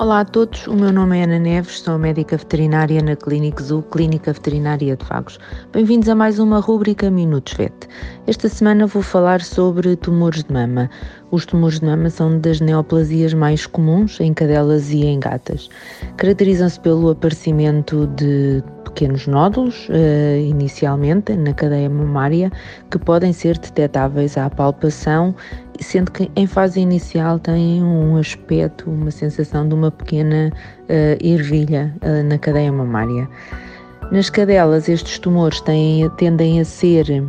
Olá a todos, o meu nome é Ana Neves, sou médica veterinária na Clínica Zoo, Clínica Veterinária de Vagos. Bem-vindos a mais uma rúbrica Minutos VET. Esta semana vou falar sobre tumores de mama. Os tumores de mama são das neoplasias mais comuns em cadelas e em gatas. Caracterizam-se pelo aparecimento de pequenos nódulos, uh, inicialmente na cadeia mamária, que podem ser detectáveis à palpação, sendo que em fase inicial têm um aspecto, uma sensação de uma pequena uh, ervilha uh, na cadeia mamária. Nas cadelas, estes tumores têm, tendem a ser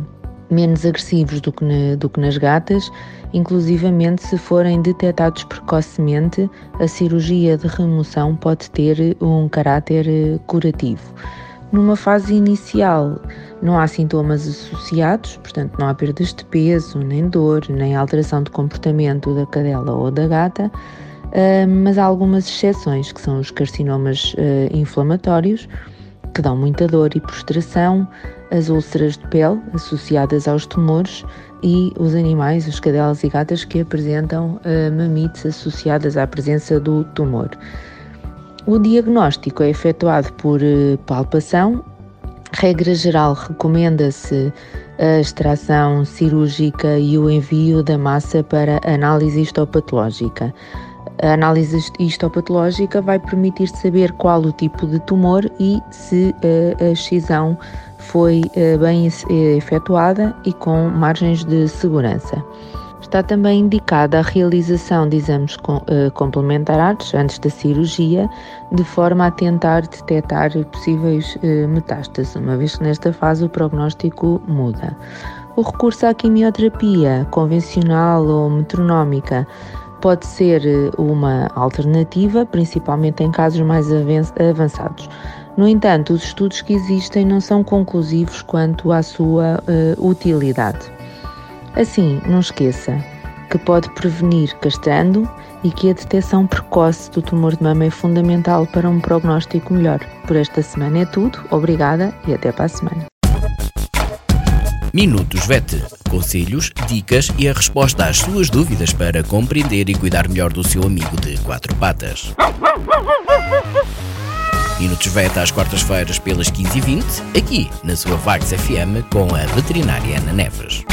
menos agressivos do que, na, do que nas gatas, inclusivamente se forem detectados precocemente, a cirurgia de remoção pode ter um caráter curativo. Numa fase inicial, não há sintomas associados, portanto, não há perdas de peso, nem dor, nem alteração de comportamento da cadela ou da gata, ah, mas há algumas exceções, que são os carcinomas ah, inflamatórios, que dão muita dor e prostração, as úlceras de pele associadas aos tumores e os animais, os cadelas e gatas que apresentam ah, mamites associadas à presença do tumor. O diagnóstico é efetuado por eh, palpação. Regra geral, recomenda-se a extração cirúrgica e o envio da massa para análise histopatológica. A análise histopatológica vai permitir saber qual o tipo de tumor e se a excisão foi eh, bem eh, efetuada e com margens de segurança. Está também indicada a realização de exames eh, complementares antes da cirurgia, de forma a tentar detectar possíveis eh, metástases, uma vez que nesta fase o prognóstico muda. O recurso à quimioterapia convencional ou metronómica pode ser eh, uma alternativa, principalmente em casos mais avançados. No entanto, os estudos que existem não são conclusivos quanto à sua uh, utilidade. Assim, não esqueça que pode prevenir castrando e que a detecção precoce do tumor de mama é fundamental para um prognóstico melhor. Por esta semana é tudo, obrigada e até para a semana. Minutos VET. Conselhos, dicas e a resposta às suas dúvidas para compreender e cuidar melhor do seu amigo de quatro patas. Minutos VET às quartas-feiras pelas 15h20, aqui na sua Vagos FM com a veterinária Ana Neves.